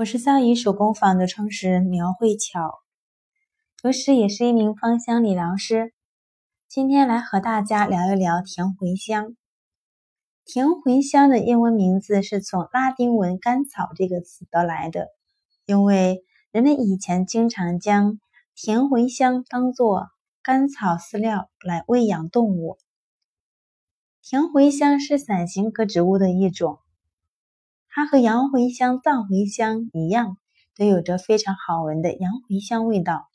我是夏怡手工坊的创始人苗慧巧，同时也是一名芳香理疗师。今天来和大家聊一聊甜茴香。甜茴香的英文名字是从拉丁文“甘草”这个词得来的，因为人们以前经常将甜茴香当做甘草饲料来喂养动物。甜茴香是伞形科植物的一种。它和洋茴香、藏茴香一样，都有着非常好闻的洋茴香味道。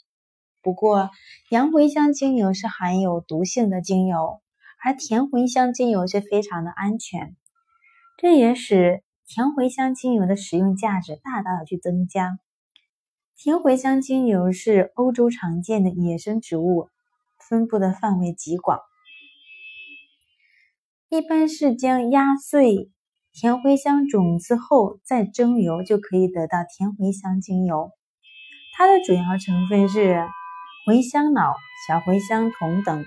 不过，洋茴香精油是含有毒性的精油，而甜茴香精油却非常的安全。这也使甜茴香精油的使用价值大大的去增加。甜茴香精油是欧洲常见的野生植物，分布的范围极广，一般是将压碎。甜茴香种子后再蒸馏就可以得到甜茴香精油。它的主要成分是茴香脑、小茴香酮等。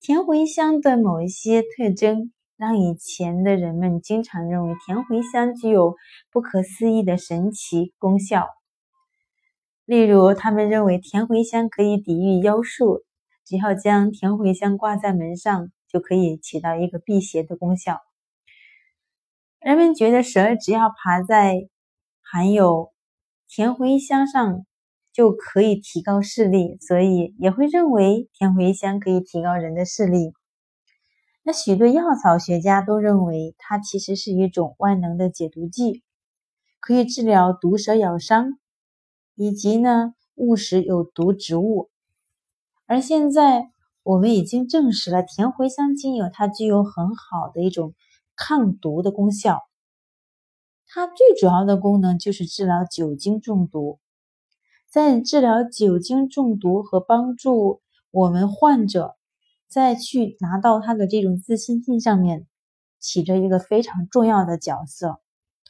甜茴香的某一些特征，让以前的人们经常认为甜茴香具有不可思议的神奇功效。例如，他们认为甜茴香可以抵御妖术，只要将甜茴香挂在门上，就可以起到一个辟邪的功效。人们觉得蛇只要爬在含有甜茴香上就可以提高视力，所以也会认为甜茴香可以提高人的视力。那许多药草学家都认为它其实是一种万能的解毒剂，可以治疗毒蛇咬伤，以及呢误食有毒植物。而现在我们已经证实了甜茴香精油它具有很好的一种。抗毒的功效，它最主要的功能就是治疗酒精中毒。在治疗酒精中毒和帮助我们患者再去拿到他的这种自信心上面，起着一个非常重要的角色。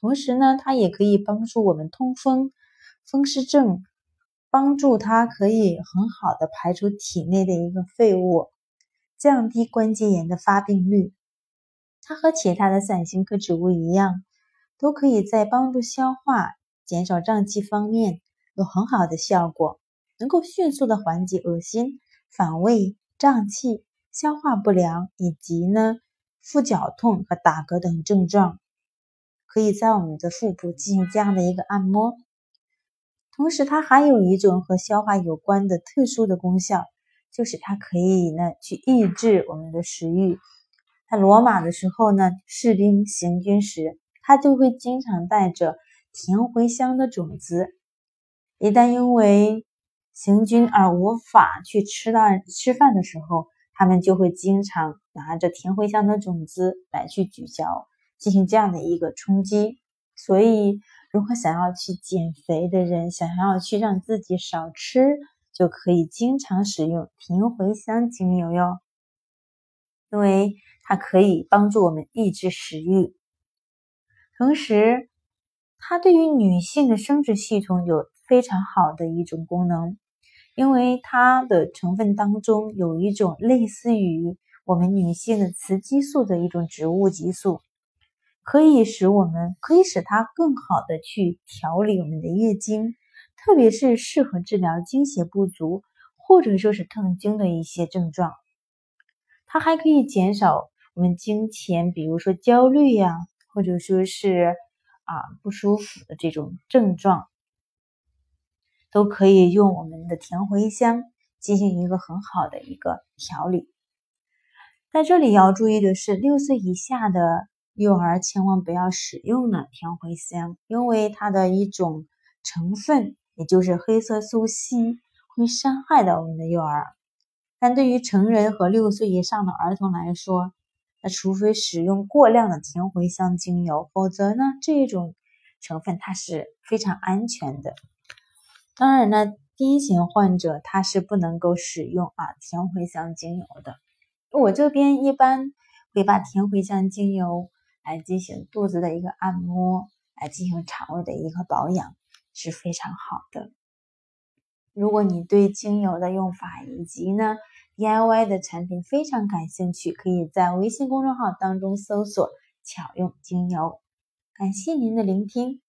同时呢，它也可以帮助我们通风、风湿症，帮助它可以很好的排出体内的一个废物，降低关节炎的发病率。它和其他的伞形科植物一样，都可以在帮助消化、减少胀气方面有很好的效果，能够迅速的缓解恶心、反胃、胀气、消化不良以及呢腹绞痛和打嗝等症状。可以在我们的腹部进行这样的一个按摩。同时，它还有一种和消化有关的特殊的功效，就是它可以呢去抑制我们的食欲。在罗马的时候呢，士兵行军时，他就会经常带着甜茴香的种子。一旦因为行军而无法去吃到吃饭的时候，他们就会经常拿着甜茴香的种子来去咀嚼，进行这样的一个冲击。所以，如果想要去减肥的人，想要去让自己少吃，就可以经常使用甜茴香精油哟，因为。它可以帮助我们抑制食欲，同时，它对于女性的生殖系统有非常好的一种功能，因为它的成分当中有一种类似于我们女性的雌激素的一种植物激素，可以使我们可以使它更好的去调理我们的月经，特别是适合治疗经血不足或者说是痛经的一些症状，它还可以减少。我们经前，比如说焦虑呀，或者说是啊不舒服的这种症状，都可以用我们的甜茴香进行一个很好的一个调理。在这里要注意的是，六岁以下的幼儿千万不要使用呢甜茴香，因为它的一种成分，也就是黑色素硒，会伤害到我们的幼儿。但对于成人和六岁以上的儿童来说，那除非使用过量的甜茴香精油，否则呢，这种成分它是非常安全的。当然呢，癫痫患者他是不能够使用啊甜茴香精油的。我这边一般会把甜茴香精油来进行肚子的一个按摩，来进行肠胃的一个保养，是非常好的。如果你对精油的用法以及呢，DIY 的产品非常感兴趣，可以在微信公众号当中搜索“巧用精油”。感谢您的聆听。